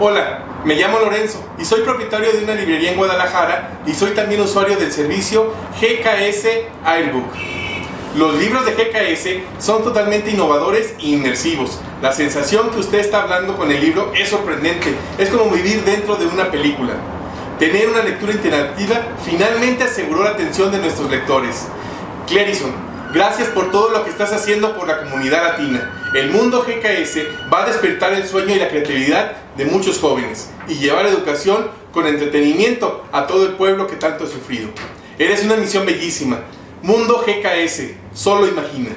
Hola, me llamo Lorenzo y soy propietario de una librería en Guadalajara y soy también usuario del servicio GKS Airbook. Los libros de GKS son totalmente innovadores e inmersivos. La sensación que usted está hablando con el libro es sorprendente. Es como vivir dentro de una película. Tener una lectura interactiva finalmente aseguró la atención de nuestros lectores. Clarison, gracias por todo lo que estás haciendo por la comunidad latina. El mundo GKS va a despertar el sueño y la creatividad de muchos jóvenes y llevar educación con entretenimiento a todo el pueblo que tanto ha sufrido. Eres una misión bellísima. Mundo GKS, solo imagina.